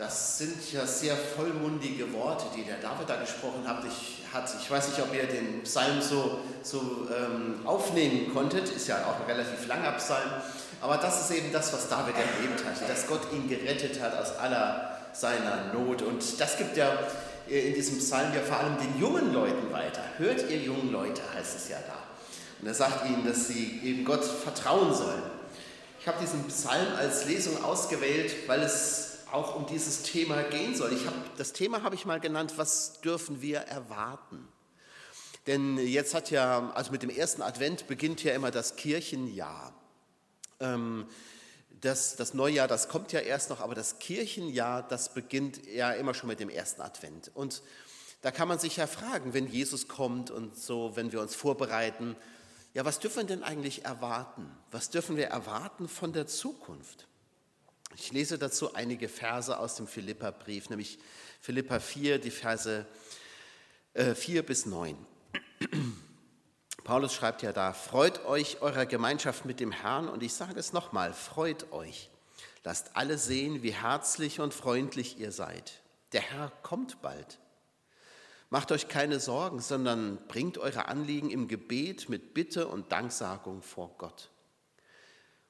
Das sind ja sehr vollmundige Worte, die der David da gesprochen hat. Ich, weiß nicht, ob ihr den Psalm so, so ähm, aufnehmen konntet. Ist ja auch ein relativ langer Psalm. Aber das ist eben das, was David erlebt hat, dass Gott ihn gerettet hat aus aller seiner Not. Und das gibt ja äh, in diesem Psalm ja vor allem den jungen Leuten weiter. Hört ihr jungen Leute, heißt es ja da. Und er sagt ihnen, dass sie eben Gott vertrauen sollen. Ich habe diesen Psalm als Lesung ausgewählt, weil es auch um dieses Thema gehen soll. Ich hab, das Thema habe ich mal genannt, was dürfen wir erwarten? Denn jetzt hat ja, also mit dem ersten Advent beginnt ja immer das Kirchenjahr. Ähm, das, das Neujahr, das kommt ja erst noch, aber das Kirchenjahr, das beginnt ja immer schon mit dem ersten Advent. Und da kann man sich ja fragen, wenn Jesus kommt und so, wenn wir uns vorbereiten, ja, was dürfen wir denn eigentlich erwarten? Was dürfen wir erwarten von der Zukunft? Ich lese dazu einige Verse aus dem Philipperbrief, nämlich Philippa 4, die Verse 4 äh, bis 9. Paulus schreibt ja da, freut euch eurer Gemeinschaft mit dem Herrn und ich sage es nochmal, freut euch. Lasst alle sehen, wie herzlich und freundlich ihr seid. Der Herr kommt bald. Macht euch keine Sorgen, sondern bringt eure Anliegen im Gebet mit Bitte und Danksagung vor Gott.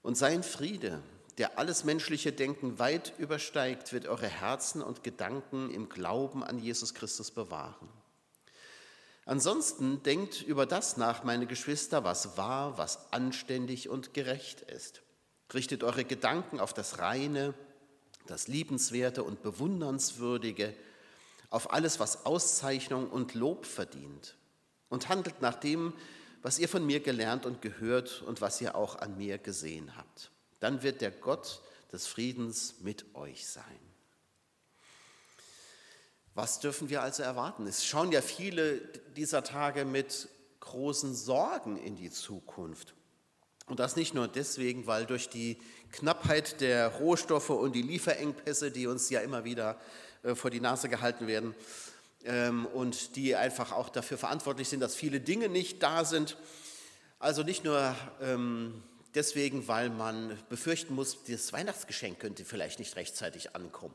Und sein Friede, der alles menschliche Denken weit übersteigt, wird eure Herzen und Gedanken im Glauben an Jesus Christus bewahren. Ansonsten denkt über das nach, meine Geschwister, was wahr, was anständig und gerecht ist. Richtet eure Gedanken auf das Reine, das Liebenswerte und Bewundernswürdige, auf alles, was Auszeichnung und Lob verdient. Und handelt nach dem, was ihr von mir gelernt und gehört und was ihr auch an mir gesehen habt. Dann wird der Gott des Friedens mit euch sein. Was dürfen wir also erwarten? Es schauen ja viele dieser Tage mit großen Sorgen in die Zukunft. Und das nicht nur deswegen, weil durch die Knappheit der Rohstoffe und die Lieferengpässe, die uns ja immer wieder äh, vor die Nase gehalten werden ähm, und die einfach auch dafür verantwortlich sind, dass viele Dinge nicht da sind. Also nicht nur ähm, deswegen, weil man befürchten muss, das Weihnachtsgeschenk könnte vielleicht nicht rechtzeitig ankommen.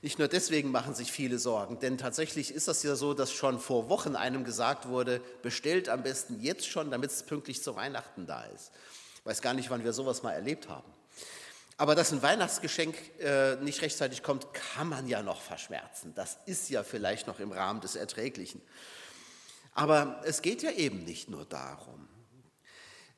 Nicht nur deswegen machen sich viele Sorgen, denn tatsächlich ist das ja so, dass schon vor Wochen einem gesagt wurde, bestellt am besten jetzt schon, damit es pünktlich zu Weihnachten da ist. Ich weiß gar nicht, wann wir sowas mal erlebt haben. Aber dass ein Weihnachtsgeschenk äh, nicht rechtzeitig kommt, kann man ja noch verschmerzen. Das ist ja vielleicht noch im Rahmen des Erträglichen. Aber es geht ja eben nicht nur darum.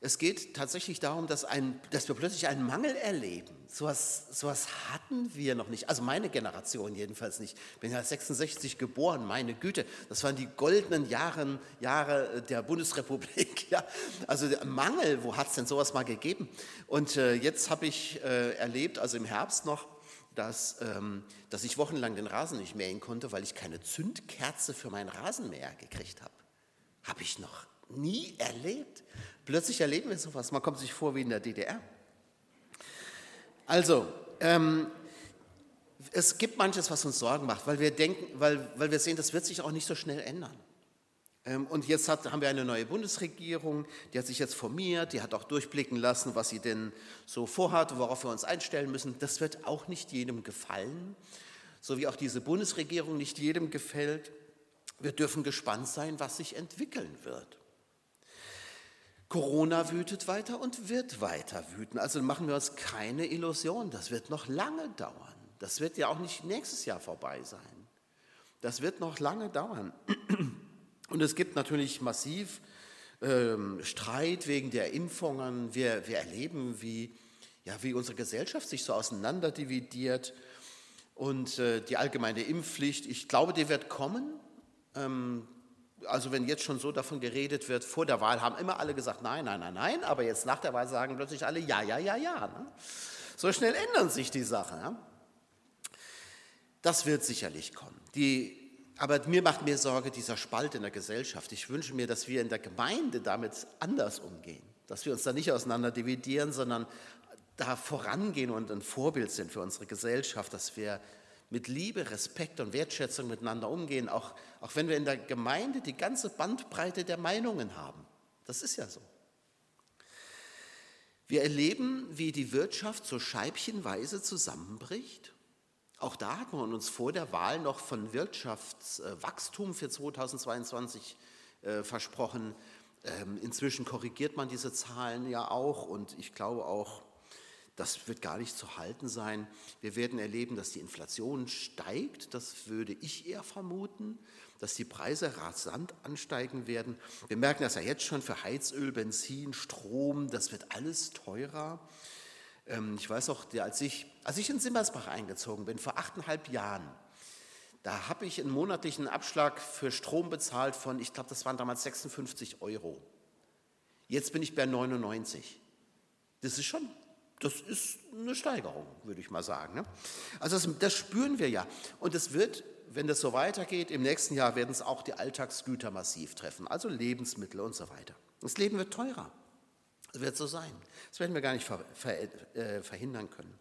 Es geht tatsächlich darum, dass, ein, dass wir plötzlich einen Mangel erleben. So was, hatten wir noch nicht. Also meine Generation jedenfalls nicht. Ich bin ja 66 geboren, meine Güte. Das waren die goldenen Jahre, Jahre der Bundesrepublik. Ja. Also der Mangel, wo hat es denn sowas mal gegeben? Und äh, jetzt habe ich äh, erlebt, also im Herbst noch, dass, ähm, dass ich wochenlang den Rasen nicht mähen konnte, weil ich keine Zündkerze für meinen Rasenmäher gekriegt habe. Habe ich noch nie erlebt. Plötzlich erleben wir sowas. Man kommt sich vor wie in der DDR. Also, ähm, es gibt manches, was uns Sorgen macht, weil wir denken, weil, weil wir sehen, das wird sich auch nicht so schnell ändern. Ähm, und jetzt hat, haben wir eine neue Bundesregierung, die hat sich jetzt formiert, die hat auch durchblicken lassen, was sie denn so vorhat, worauf wir uns einstellen müssen. Das wird auch nicht jedem gefallen, so wie auch diese Bundesregierung nicht jedem gefällt. Wir dürfen gespannt sein, was sich entwickeln wird. Corona wütet weiter und wird weiter wüten. Also machen wir uns keine Illusion. Das wird noch lange dauern. Das wird ja auch nicht nächstes Jahr vorbei sein. Das wird noch lange dauern. Und es gibt natürlich massiv ähm, Streit wegen der Impfungen. Wir, wir erleben, wie, ja, wie unsere Gesellschaft sich so auseinanderdividiert. Und äh, die allgemeine Impfpflicht, ich glaube, die wird kommen. Ähm, also wenn jetzt schon so davon geredet wird, vor der Wahl haben immer alle gesagt, nein, nein, nein, nein, aber jetzt nach der Wahl sagen plötzlich alle, ja, ja, ja, ja. Ne? So schnell ändern sich die Sachen. Ja? Das wird sicherlich kommen. Die, aber mir macht mir Sorge dieser Spalt in der Gesellschaft. Ich wünsche mir, dass wir in der Gemeinde damit anders umgehen, dass wir uns da nicht auseinander dividieren, sondern da vorangehen und ein Vorbild sind für unsere Gesellschaft, dass wir mit Liebe, Respekt und Wertschätzung miteinander umgehen, auch, auch wenn wir in der Gemeinde die ganze Bandbreite der Meinungen haben. Das ist ja so. Wir erleben, wie die Wirtschaft so scheibchenweise zusammenbricht. Auch da hat man uns vor der Wahl noch von Wirtschaftswachstum für 2022 äh, versprochen. Ähm, inzwischen korrigiert man diese Zahlen ja auch und ich glaube auch, das wird gar nicht zu halten sein. Wir werden erleben, dass die Inflation steigt. Das würde ich eher vermuten, dass die Preise rasant ansteigen werden. Wir merken das ja jetzt schon für Heizöl, Benzin, Strom. Das wird alles teurer. Ähm, ich weiß auch, als ich, als ich in Simmersbach eingezogen bin, vor achteinhalb Jahren, da habe ich einen monatlichen Abschlag für Strom bezahlt von, ich glaube, das waren damals 56 Euro. Jetzt bin ich bei 99. Das ist schon, das ist eine Steigerung, würde ich mal sagen. Ne? Also das, das spüren wir ja. Und es wird, wenn das so weitergeht, im nächsten Jahr werden es auch die Alltagsgüter massiv treffen, also Lebensmittel und so weiter. Das Leben wird teurer. Das wird so sein. Das werden wir gar nicht äh, verhindern können.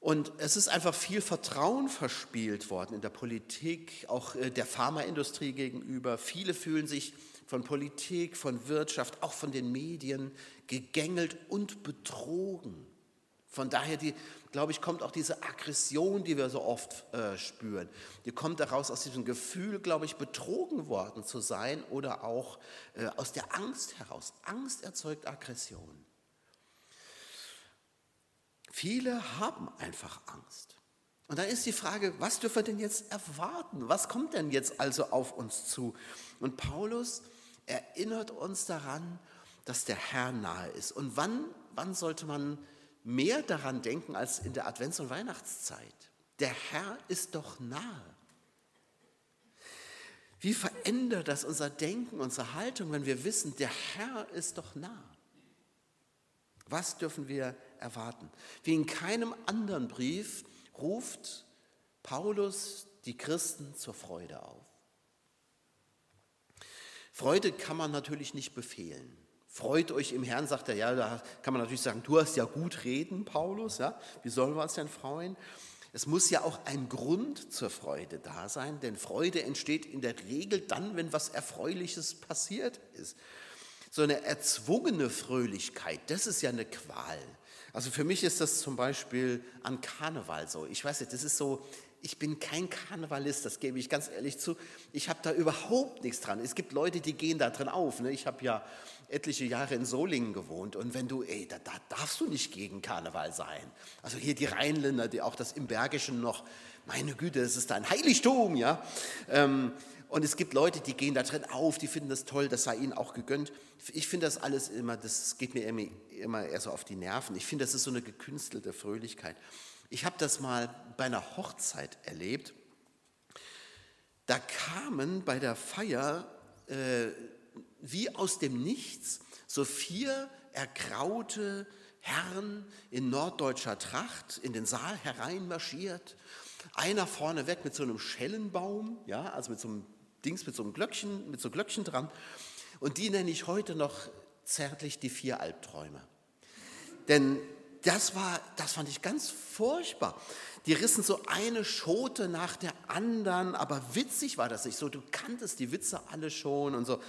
Und es ist einfach viel Vertrauen verspielt worden in der Politik, auch äh, der Pharmaindustrie gegenüber. Viele fühlen sich von Politik, von Wirtschaft, auch von den Medien gegängelt und betrogen. Von daher, die, glaube ich, kommt auch diese Aggression, die wir so oft äh, spüren. Die kommt daraus aus diesem Gefühl, glaube ich, betrogen worden zu sein oder auch äh, aus der Angst heraus. Angst erzeugt Aggression. Viele haben einfach Angst. Und dann ist die Frage, was dürfen wir denn jetzt erwarten? Was kommt denn jetzt also auf uns zu? Und Paulus erinnert uns daran, dass der Herr nahe ist. Und wann, wann sollte man mehr daran denken als in der Advents- und Weihnachtszeit? Der Herr ist doch nahe. Wie verändert das unser Denken, unsere Haltung, wenn wir wissen, der Herr ist doch nah? Was dürfen wir erwarten? Wie in keinem anderen Brief ruft Paulus die Christen zur Freude auf. Freude kann man natürlich nicht befehlen. Freut euch im Herrn, sagt er, ja, da kann man natürlich sagen, du hast ja gut reden, Paulus, ja, wie sollen wir uns denn freuen? Es muss ja auch ein Grund zur Freude da sein, denn Freude entsteht in der Regel dann, wenn was Erfreuliches passiert ist. So eine erzwungene Fröhlichkeit, das ist ja eine Qual. Also für mich ist das zum Beispiel an Karneval so. Ich weiß nicht, das ist so, ich bin kein Karnevalist, das gebe ich ganz ehrlich zu. Ich habe da überhaupt nichts dran. Es gibt Leute, die gehen da drin auf. Ne? Ich habe ja etliche Jahre in Solingen gewohnt und wenn du, ey, da, da, darfst du nicht gegen Karneval sein. Also hier die Rheinländer, die auch das im Bergischen noch, meine Güte, das ist ein Heiligtum, ja. Ähm, und es gibt Leute, die gehen da drin auf, die finden das toll, das sei ihnen auch gegönnt. Ich finde das alles immer, das geht mir immer eher so auf die Nerven. Ich finde, das ist so eine gekünstelte Fröhlichkeit. Ich habe das mal bei einer Hochzeit erlebt. Da kamen bei der Feier äh, wie aus dem Nichts so vier ergraute Herren in norddeutscher Tracht in den Saal hereinmarschiert. Einer vorneweg mit so einem Schellenbaum, ja, also mit so einem Dings mit so einem Glöckchen, mit so Glöckchen dran. Und die nenne ich heute noch zärtlich die vier Albträume. Denn das war, das fand ich ganz furchtbar. Die rissen so eine Schote nach der anderen, aber witzig war das nicht so. Du kanntest die Witze alle schon und so.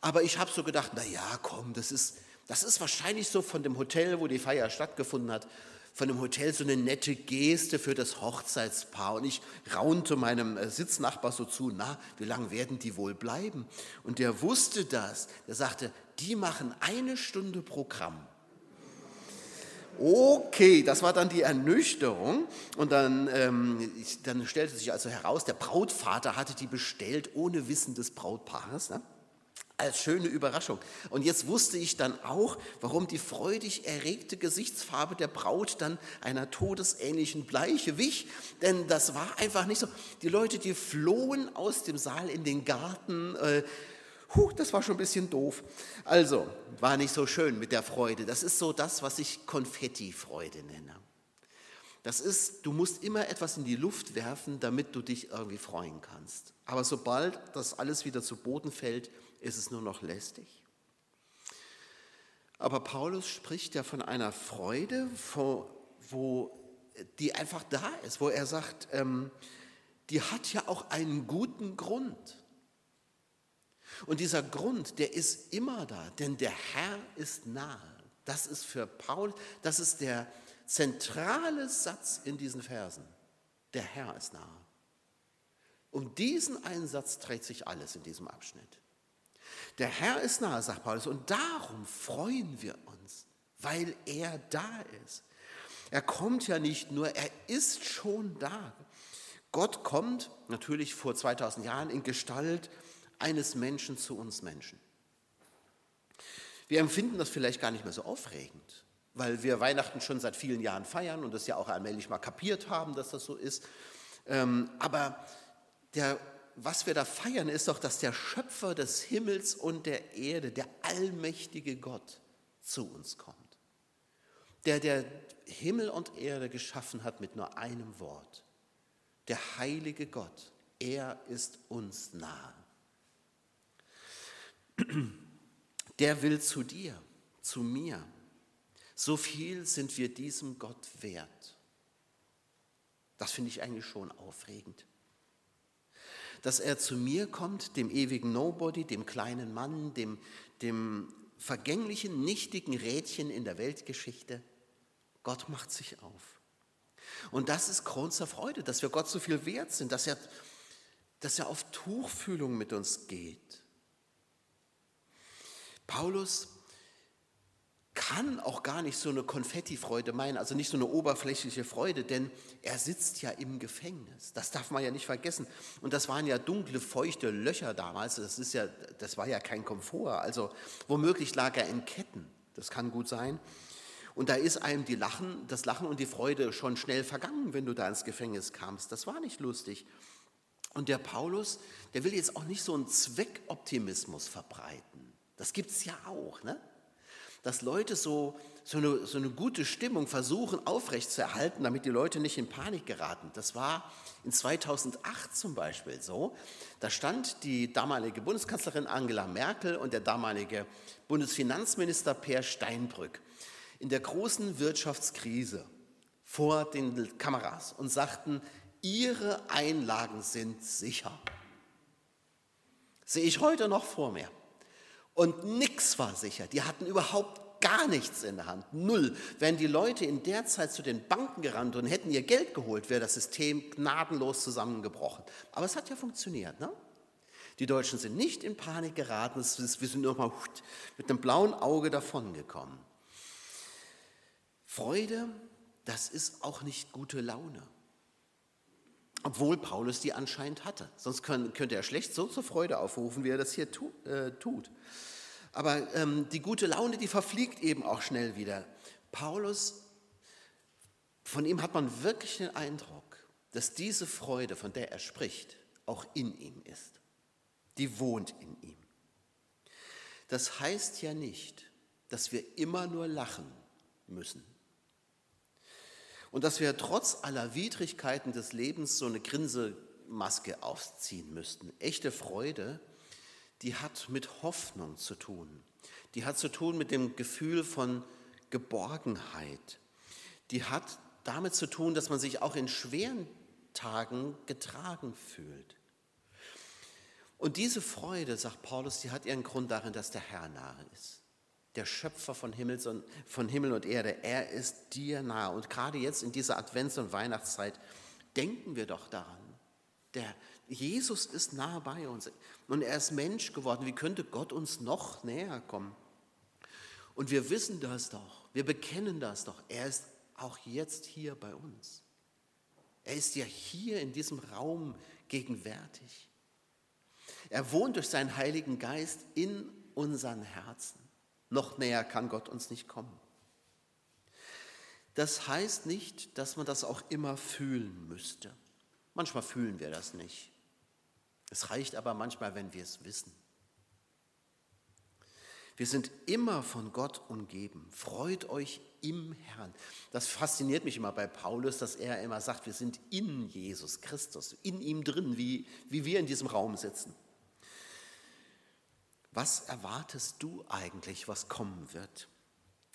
Aber ich habe so gedacht, na ja, komm, das ist, das ist wahrscheinlich so von dem Hotel, wo die Feier stattgefunden hat, von dem Hotel so eine nette Geste für das Hochzeitspaar. Und ich raunte meinem äh, Sitznachbar so zu, na, wie lange werden die wohl bleiben? Und der wusste das. Der sagte, die machen eine Stunde Programm. Okay, das war dann die Ernüchterung. Und dann, ähm, dann stellte sich also heraus, der Brautvater hatte die bestellt ohne Wissen des Brautpaares. Ne? als schöne Überraschung. Und jetzt wusste ich dann auch, warum die freudig erregte Gesichtsfarbe der Braut dann einer todesähnlichen Bleiche wich. Denn das war einfach nicht so. Die Leute, die flohen aus dem Saal in den Garten. Äh, huh, das war schon ein bisschen doof. Also, war nicht so schön mit der Freude. Das ist so das, was ich Konfettifreude nenne. Das ist, du musst immer etwas in die Luft werfen, damit du dich irgendwie freuen kannst. Aber sobald das alles wieder zu Boden fällt, ist es nur noch lästig. Aber Paulus spricht ja von einer Freude, wo die einfach da ist, wo er sagt, ähm, die hat ja auch einen guten Grund. Und dieser Grund, der ist immer da, denn der Herr ist nahe. Das ist für Paul, das ist der zentrale Satz in diesen Versen. Der Herr ist nahe. Um diesen Einsatz dreht sich alles in diesem Abschnitt. Der Herr ist nahe, sagt Paulus, und darum freuen wir uns, weil er da ist. Er kommt ja nicht nur, er ist schon da. Gott kommt natürlich vor 2000 Jahren in Gestalt eines Menschen zu uns Menschen. Wir empfinden das vielleicht gar nicht mehr so aufregend, weil wir Weihnachten schon seit vielen Jahren feiern und das ja auch allmählich mal kapiert haben, dass das so ist. Ähm, aber der, was wir da feiern, ist doch, dass der Schöpfer des Himmels und der Erde, der allmächtige Gott, zu uns kommt. Der, der Himmel und Erde geschaffen hat mit nur einem Wort. Der heilige Gott, er ist uns nahe. Der will zu dir, zu mir. So viel sind wir diesem Gott wert. Das finde ich eigentlich schon aufregend. Dass er zu mir kommt, dem ewigen Nobody, dem kleinen Mann, dem, dem vergänglichen, nichtigen Rädchen in der Weltgeschichte. Gott macht sich auf. Und das ist Grund zur Freude, dass wir Gott so viel wert sind, dass er, dass er auf Tuchfühlung mit uns geht. Paulus kann auch gar nicht so eine Konfettifreude meinen, also nicht so eine oberflächliche Freude, denn er sitzt ja im Gefängnis. Das darf man ja nicht vergessen. Und das waren ja dunkle, feuchte Löcher damals. Das, ist ja, das war ja kein Komfort. Also womöglich lag er in Ketten. Das kann gut sein. Und da ist einem die Lachen, das Lachen und die Freude schon schnell vergangen, wenn du da ins Gefängnis kamst. Das war nicht lustig. Und der Paulus, der will jetzt auch nicht so einen Zweckoptimismus verbreiten. Das gibt es ja auch, ne? dass Leute so, so, eine, so eine gute Stimmung versuchen aufrechtzuerhalten, damit die Leute nicht in Panik geraten. Das war in 2008 zum Beispiel so. Da stand die damalige Bundeskanzlerin Angela Merkel und der damalige Bundesfinanzminister Per Steinbrück in der großen Wirtschaftskrise vor den Kameras und sagten, ihre Einlagen sind sicher. Sehe ich heute noch vor mir. Und nichts war sicher. Die hatten überhaupt gar nichts in der Hand. Null. Wären die Leute in der Zeit zu den Banken gerannt und hätten ihr Geld geholt, wäre das System gnadenlos zusammengebrochen. Aber es hat ja funktioniert. Ne? Die Deutschen sind nicht in Panik geraten. wir sind nur mal mit einem blauen Auge davongekommen. Freude, das ist auch nicht gute Laune. Obwohl Paulus die anscheinend hatte. Sonst könnte er schlecht so zur Freude aufrufen, wie er das hier äh, tut. Aber ähm, die gute Laune, die verfliegt eben auch schnell wieder. Paulus, von ihm hat man wirklich den Eindruck, dass diese Freude, von der er spricht, auch in ihm ist. Die wohnt in ihm. Das heißt ja nicht, dass wir immer nur lachen müssen. Und dass wir trotz aller Widrigkeiten des Lebens so eine Grinsemaske aufziehen müssten. Echte Freude, die hat mit Hoffnung zu tun. Die hat zu tun mit dem Gefühl von Geborgenheit. Die hat damit zu tun, dass man sich auch in schweren Tagen getragen fühlt. Und diese Freude, sagt Paulus, die hat ihren Grund darin, dass der Herr nahe ist der Schöpfer von, Himmels und, von Himmel und Erde. Er ist dir nahe. Und gerade jetzt in dieser Advents- und Weihnachtszeit denken wir doch daran. Der Jesus ist nahe bei uns und er ist Mensch geworden. Wie könnte Gott uns noch näher kommen? Und wir wissen das doch, wir bekennen das doch. Er ist auch jetzt hier bei uns. Er ist ja hier in diesem Raum gegenwärtig. Er wohnt durch seinen Heiligen Geist in unseren Herzen. Noch näher kann Gott uns nicht kommen. Das heißt nicht, dass man das auch immer fühlen müsste. Manchmal fühlen wir das nicht. Es reicht aber manchmal, wenn wir es wissen. Wir sind immer von Gott umgeben. Freut euch im Herrn. Das fasziniert mich immer bei Paulus, dass er immer sagt, wir sind in Jesus Christus, in ihm drin, wie, wie wir in diesem Raum sitzen. Was erwartest du eigentlich, was kommen wird?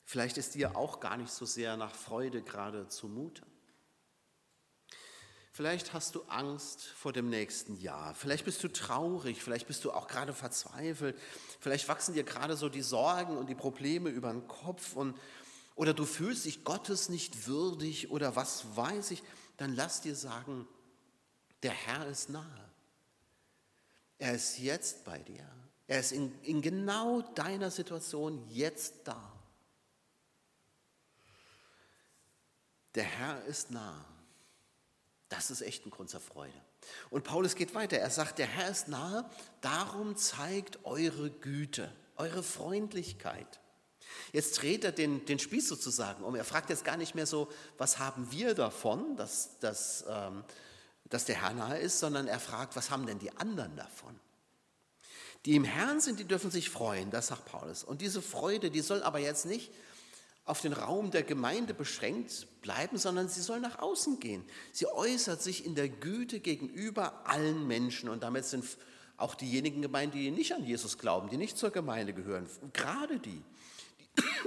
Vielleicht ist dir auch gar nicht so sehr nach Freude gerade zumute. Vielleicht hast du Angst vor dem nächsten Jahr. Vielleicht bist du traurig. Vielleicht bist du auch gerade verzweifelt. Vielleicht wachsen dir gerade so die Sorgen und die Probleme über den Kopf. Und, oder du fühlst dich Gottes nicht würdig oder was weiß ich. dann lass dir sagen, der Herr ist nahe. Er ist jetzt bei dir. Er ist in, in genau deiner Situation jetzt da. Der Herr ist nah. Das ist echt ein Grund zur Freude. Und Paulus geht weiter. Er sagt, der Herr ist nahe, darum zeigt eure Güte, eure Freundlichkeit. Jetzt dreht er den, den Spieß sozusagen um. Er fragt jetzt gar nicht mehr so, was haben wir davon, dass, dass, ähm, dass der Herr nahe ist, sondern er fragt, was haben denn die anderen davon? Die im Herrn sind, die dürfen sich freuen, das sagt Paulus. Und diese Freude, die soll aber jetzt nicht auf den Raum der Gemeinde beschränkt bleiben, sondern sie soll nach außen gehen. Sie äußert sich in der Güte gegenüber allen Menschen und damit sind auch diejenigen gemeint, die nicht an Jesus glauben, die nicht zur Gemeinde gehören, gerade die.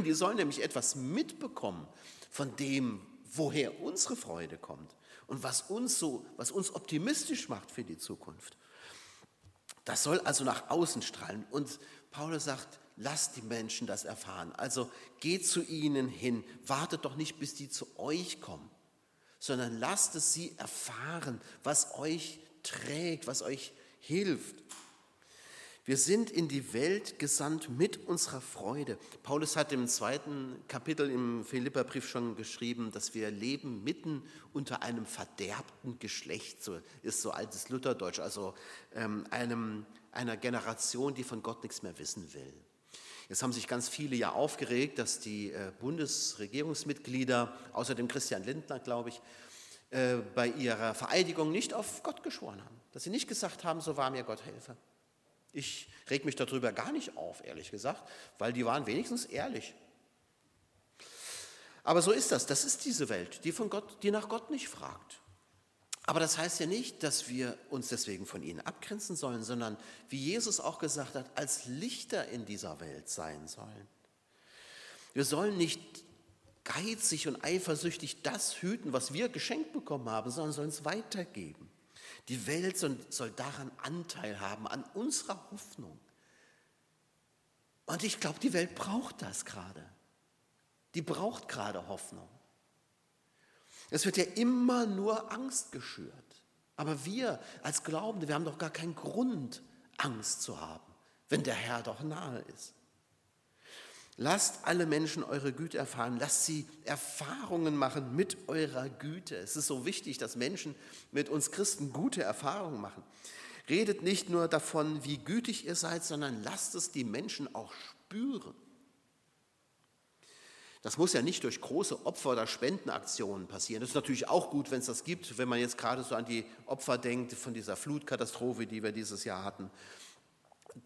Die, sollen nämlich etwas mitbekommen von dem, woher unsere Freude kommt und was uns so, was uns optimistisch macht für die Zukunft. Das soll also nach außen strahlen. Und Paulus sagt, lasst die Menschen das erfahren. Also geht zu ihnen hin, wartet doch nicht, bis die zu euch kommen, sondern lasst es sie erfahren, was euch trägt, was euch hilft. Wir sind in die Welt gesandt mit unserer Freude. Paulus hat im zweiten Kapitel im Philipperbrief schon geschrieben, dass wir leben mitten unter einem verderbten Geschlecht, so ist so altes Lutherdeutsch, also ähm, einem, einer Generation, die von Gott nichts mehr wissen will. Jetzt haben sich ganz viele ja aufgeregt, dass die äh, Bundesregierungsmitglieder, außerdem Christian Lindner, glaube ich, äh, bei ihrer Vereidigung nicht auf Gott geschworen haben. Dass sie nicht gesagt haben, so war mir Gott helfe. Ich reg mich darüber gar nicht auf, ehrlich gesagt, weil die waren wenigstens ehrlich. Aber so ist das. Das ist diese Welt, die, von Gott, die nach Gott nicht fragt. Aber das heißt ja nicht, dass wir uns deswegen von ihnen abgrenzen sollen, sondern wie Jesus auch gesagt hat, als Lichter in dieser Welt sein sollen. Wir sollen nicht geizig und eifersüchtig das hüten, was wir geschenkt bekommen haben, sondern sollen es weitergeben. Die Welt soll, daran Anteil haben, an unserer Hoffnung. Und ich glaube, die Welt braucht das gerade. Die braucht gerade Hoffnung. Es wird ja immer nur Angst geschürt. Aber wir als Glaubende, wir haben doch gar keinen Grund, Angst zu haben, wenn der Herr doch nahe ist. Lasst alle Menschen eure Güte erfahren. Lasst sie Erfahrungen machen mit eurer Güte. Es ist so wichtig, dass Menschen mit uns Christen gute Erfahrungen machen. Redet nicht nur davon, wie gütig ihr seid, sondern lasst es die Menschen auch spüren. Das muss ja nicht durch große Opfer- oder Spendenaktionen passieren. Das ist natürlich auch gut, wenn es das gibt, wenn man jetzt gerade so an die Opfer denkt von dieser Flutkatastrophe, die wir dieses Jahr hatten.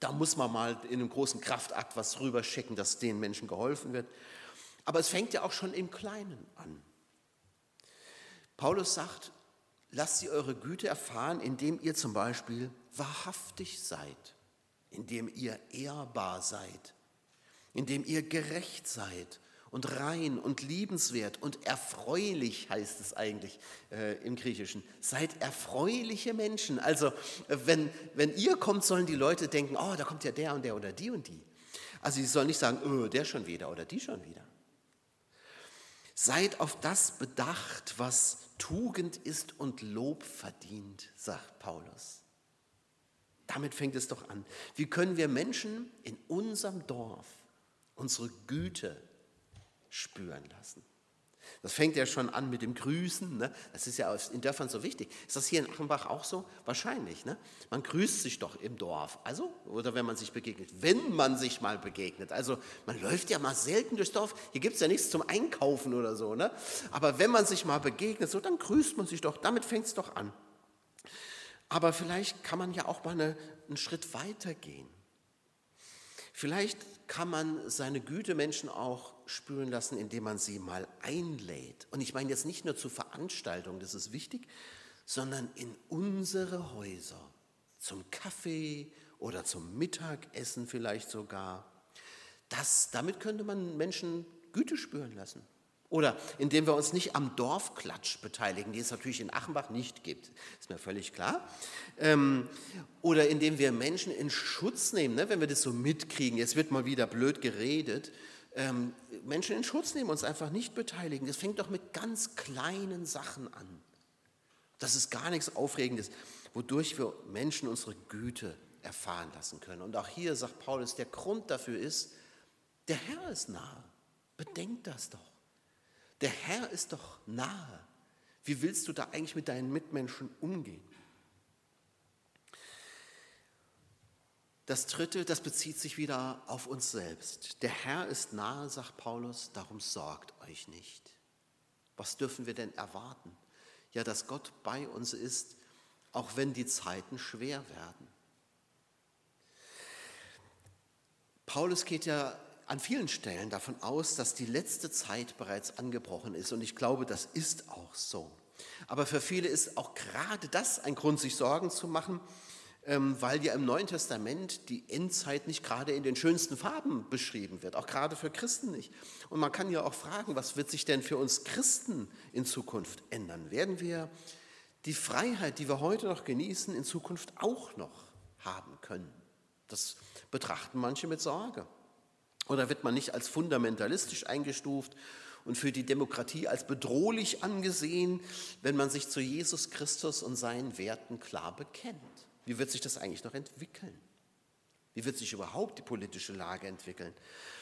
Da muss man mal in einem großen Kraftakt was rüberschicken, dass den Menschen geholfen wird. Aber es fängt ja auch schon im Kleinen an. Paulus sagt, lasst sie eure Güte erfahren, indem ihr zum Beispiel wahrhaftig seid, indem ihr ehrbar seid, indem ihr gerecht seid und rein und liebenswert und erfreulich heißt es eigentlich äh, im Griechischen. Seid erfreuliche Menschen. Also äh, wenn, wenn ihr kommt, sollen die Leute denken, oh, da kommt ja der und der oder die und die. Also sie sollen nicht sagen, oh, der schon wieder oder die schon wieder. Seid auf das bedacht, was Tugend ist und Lob verdient, sagt Paulus. Damit fängt es doch an. Wie können wir Menschen in unserem Dorf unsere Güte spüren lassen. Das fängt ja schon an mit dem Grüßen. Ne? Das ist ja in Dörfern so wichtig. Ist das hier in Achenbach auch so? Wahrscheinlich. Ne? Man grüßt sich doch im Dorf. Also, oder wenn man sich begegnet. Wenn man sich mal begegnet. Also, man läuft ja mal selten durchs Dorf. Hier gibt es ja nichts zum Einkaufen oder so. Ne? Aber wenn man sich mal begegnet, so, dann grüßt man sich doch. Damit fängt es doch an. Aber vielleicht kann man ja auch mal eine, einen Schritt weiter gehen. Vielleicht kann man seine Güte Menschen auch spüren lassen, indem man sie mal einlädt. Und ich meine jetzt nicht nur zu Veranstaltungen, das ist wichtig, sondern in unsere Häuser, zum Kaffee oder zum Mittagessen vielleicht sogar. Das, damit könnte man Menschen Güte spüren lassen. Oder indem wir uns nicht am Dorfklatsch beteiligen, die es natürlich in Achenbach nicht gibt, ist mir völlig klar. Ähm, oder indem wir Menschen in Schutz nehmen, ne, wenn wir das so mitkriegen, jetzt wird mal wieder blöd geredet, ähm, Menschen in Schutz nehmen, uns einfach nicht beteiligen. Das fängt doch mit ganz kleinen Sachen an. Das ist gar nichts Aufregendes, wodurch wir Menschen unsere Güte erfahren lassen können. Und auch hier sagt Paulus, der Grund dafür ist, der Herr ist nahe. Bedenkt das doch. Der Herr ist doch nahe. Wie willst du da eigentlich mit deinen Mitmenschen umgehen? Das dritte, das bezieht sich wieder auf uns selbst. Der Herr ist nahe, sagt Paulus, darum sorgt euch nicht. Was dürfen wir denn erwarten? Ja, dass Gott bei uns ist, auch wenn die Zeiten schwer werden. Paulus geht ja an vielen Stellen davon aus, dass die letzte Zeit bereits angebrochen ist. Und ich glaube, das ist auch so. Aber für viele ist auch gerade das ein Grund, sich Sorgen zu machen, ähm, weil ja im Neuen Testament die Endzeit nicht gerade in den schönsten Farben beschrieben wird, auch gerade für Christen nicht. Und man kann ja auch fragen, was wird sich denn für uns Christen in Zukunft ändern? Werden wir die Freiheit, die wir heute noch genießen, in Zukunft auch noch haben können? Das betrachten manche mit Sorge. Oder wird man nicht als fundamentalistisch eingestuft und für die Demokratie als bedrohlich angesehen, wenn man sich zu Jesus Christus und seinen Werten klar bekennt? Wie wird sich das eigentlich noch entwickeln? Wie wird sich überhaupt die politische Lage entwickeln?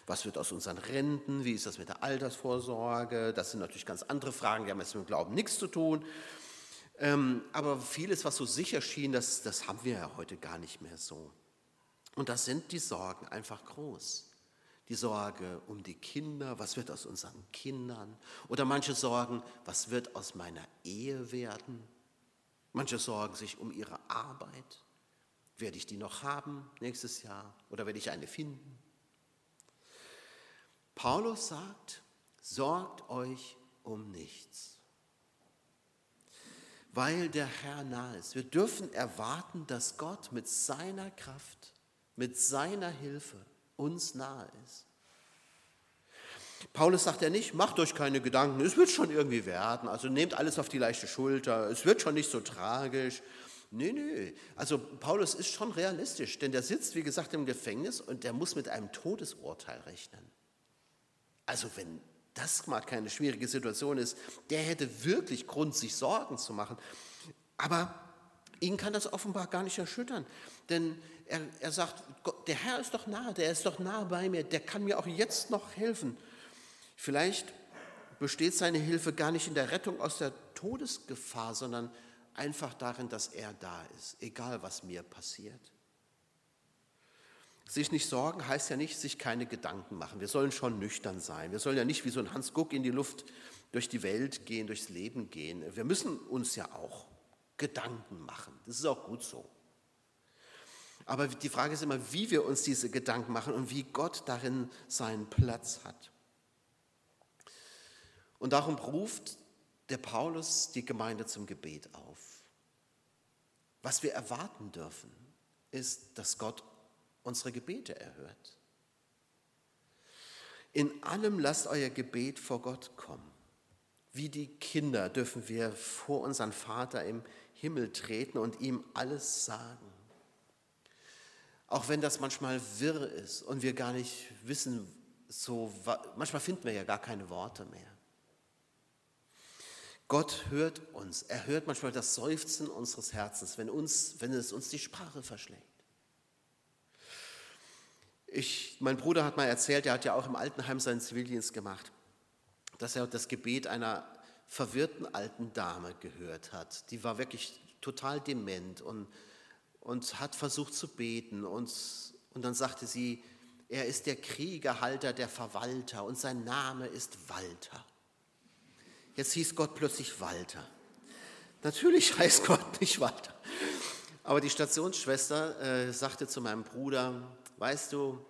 Was wird aus unseren Renten? Wie ist das mit der Altersvorsorge? Das sind natürlich ganz andere Fragen, die haben jetzt mit dem Glauben nichts zu tun. Ähm, aber vieles, was so sicher schien, das, das haben wir ja heute gar nicht mehr so. Und da sind die Sorgen einfach groß. Die Sorge um die Kinder, was wird aus unseren Kindern? Oder manche Sorgen, was wird aus meiner Ehe werden? Manche sorgen sich um ihre Arbeit. Werde ich die noch haben nächstes Jahr oder werde ich eine finden? Paulus sagt, sorgt euch um nichts, weil der Herr nahe ist. Wir dürfen erwarten, dass Gott mit seiner Kraft, mit seiner Hilfe uns nahe ist. Paulus sagt ja nicht, macht euch keine Gedanken, es wird schon irgendwie werden, also nehmt alles auf die leichte Schulter, es wird schon nicht so tragisch. Nee, nee, also Paulus ist schon realistisch, denn der sitzt, wie gesagt, im Gefängnis und der muss mit einem Todesurteil rechnen. Also wenn das mal keine schwierige Situation ist, der hätte wirklich Grund, sich Sorgen zu machen. Aber ihn kann das offenbar gar nicht erschüttern, denn er, er sagt, der Herr ist doch nahe, der ist doch nahe bei mir, der kann mir auch jetzt noch helfen. Vielleicht besteht seine Hilfe gar nicht in der Rettung aus der Todesgefahr, sondern einfach darin, dass er da ist, egal was mir passiert. Sich nicht sorgen heißt ja nicht, sich keine Gedanken machen. Wir sollen schon nüchtern sein. Wir sollen ja nicht wie so ein Hans Guck in die Luft durch die Welt gehen, durchs Leben gehen. Wir müssen uns ja auch Gedanken machen. Das ist auch gut so. Aber die Frage ist immer, wie wir uns diese Gedanken machen und wie Gott darin seinen Platz hat. Und darum ruft der Paulus die Gemeinde zum Gebet auf. Was wir erwarten dürfen, ist, dass Gott unsere Gebete erhört. In allem lasst euer Gebet vor Gott kommen. Wie die Kinder dürfen wir vor unseren Vater im Himmel treten und ihm alles sagen. Auch wenn das manchmal wirr ist und wir gar nicht wissen, so, manchmal finden wir ja gar keine Worte mehr. Gott hört uns. Er hört manchmal das Seufzen unseres Herzens, wenn, uns, wenn es uns die Sprache verschlägt. Ich, mein Bruder hat mal erzählt, er hat ja auch im Altenheim seinen Zivildienst gemacht, dass er das Gebet einer verwirrten alten Dame gehört hat. Die war wirklich total dement und, und hat versucht zu beten. Und, und dann sagte sie, er ist der Kriegerhalter, der Verwalter und sein Name ist Walter. Jetzt hieß Gott plötzlich Walter. Natürlich heißt Gott nicht Walter. Aber die Stationsschwester äh, sagte zu meinem Bruder, weißt du,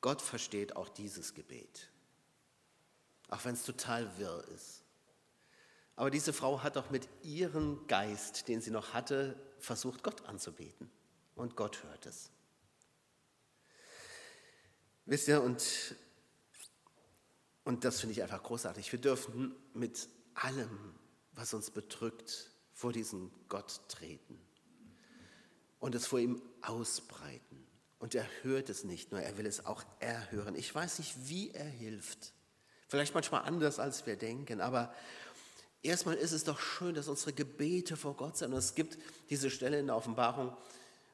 Gott versteht auch dieses Gebet. Auch wenn es total wirr ist. Aber diese Frau hat auch mit ihrem Geist, den sie noch hatte, versucht, Gott anzubeten. Und Gott hört es. Wisst ihr, und und das finde ich einfach großartig. Wir dürfen mit allem, was uns bedrückt, vor diesen Gott treten und es vor ihm ausbreiten. Und er hört es nicht nur, er will es auch erhören. Ich weiß nicht, wie er hilft. Vielleicht manchmal anders, als wir denken, aber Erstmal ist es doch schön, dass unsere Gebete vor Gott sind. Und es gibt diese Stelle in der Offenbarung,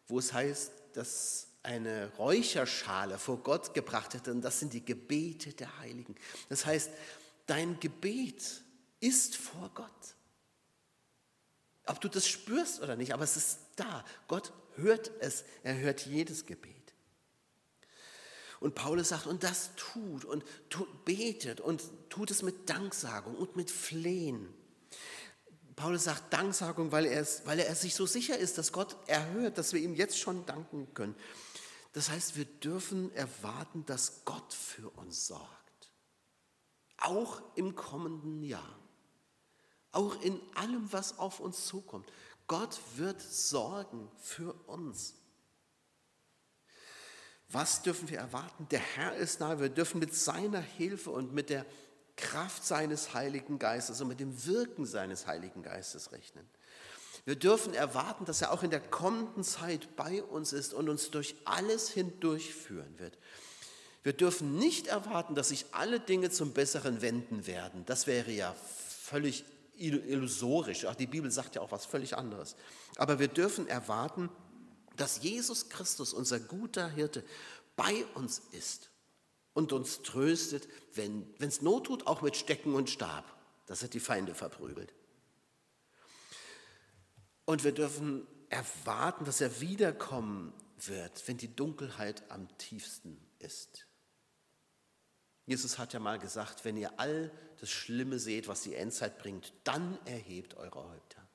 wo es heißt, dass eine Räucherschale vor Gott gebracht wird. Und das sind die Gebete der Heiligen. Das heißt, dein Gebet ist vor Gott. Ob du das spürst oder nicht, aber es ist da. Gott hört es. Er hört jedes Gebet. Und Paulus sagt, und das tut und tut, betet und tut es mit Danksagung und mit Flehen. Paulus sagt Danksagung, weil er, es, weil er sich so sicher ist, dass Gott erhört, dass wir ihm jetzt schon danken können. Das heißt, wir dürfen erwarten, dass Gott für uns sorgt. Auch im kommenden Jahr. Auch in allem, was auf uns zukommt. Gott wird sorgen für uns. Was dürfen wir erwarten? Der Herr ist nahe. Wir dürfen mit seiner Hilfe und mit der Kraft seines Heiligen Geistes und mit dem Wirken seines Heiligen Geistes rechnen. Wir dürfen erwarten, dass er auch in der kommenden Zeit bei uns ist und uns durch alles hindurchführen wird. Wir dürfen nicht erwarten, dass sich alle Dinge zum Besseren wenden werden. Das wäre ja völlig illusorisch. Auch die Bibel sagt ja auch was völlig anderes. Aber wir dürfen erwarten, dass Jesus Christus, unser guter Hirte, bei uns ist und uns tröstet, wenn es Not tut, auch mit Stecken und Stab, dass er die Feinde verprügelt. Und wir dürfen erwarten, dass er wiederkommen wird, wenn die Dunkelheit am tiefsten ist. Jesus hat ja mal gesagt, wenn ihr all das Schlimme seht, was die Endzeit bringt, dann erhebt eure Häupter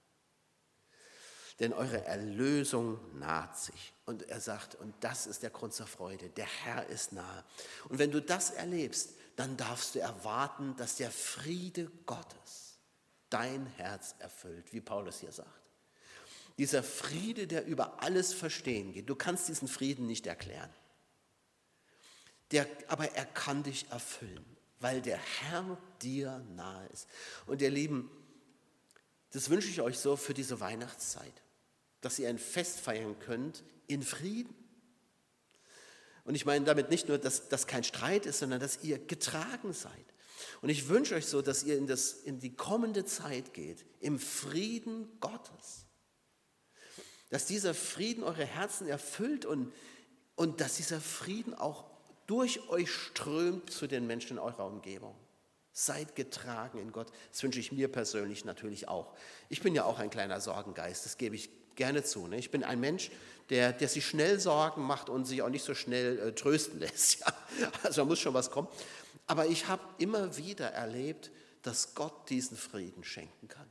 denn eure Erlösung naht sich. Und er sagt, und das ist der Grund zur Freude, der Herr ist nahe. Und wenn du das erlebst, dann darfst du erwarten, dass der Friede Gottes dein Herz erfüllt, wie Paulus hier sagt. Dieser Friede, der über alles Verstehen geht. Du kannst diesen Frieden nicht erklären. Der, aber er kann dich erfüllen, weil der Herr dir nahe ist. Und ihr Lieben, das wünsche ich euch so für diese Weihnachtszeit dass ihr ein Fest feiern könnt in Frieden. Und ich meine damit nicht nur, dass das kein Streit ist, sondern dass ihr getragen seid. Und ich wünsche euch so, dass ihr in, das, in die kommende Zeit geht, im Frieden Gottes. Dass dieser Frieden eure Herzen erfüllt und, und dass dieser Frieden auch durch euch strömt zu den Menschen in eurer Umgebung. Seid getragen in Gott. Das wünsche ich mir persönlich natürlich auch. Ich bin ja auch ein kleiner Sorgengeist, das gebe ich gerne zu. Ne? Ich bin ein Mensch, der, der sich schnell Sorgen macht und sich auch nicht so schnell äh, trösten lässt. Ja? Also da muss schon was kommen. Aber ich habe immer wieder erlebt, dass Gott diesen Frieden schenken kann.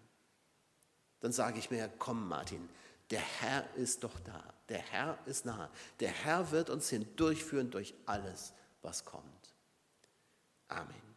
Dann sage ich mir, komm Martin, der Herr ist doch da. Der Herr ist nah. Der Herr wird uns hindurchführen durch alles, was kommt. Amen.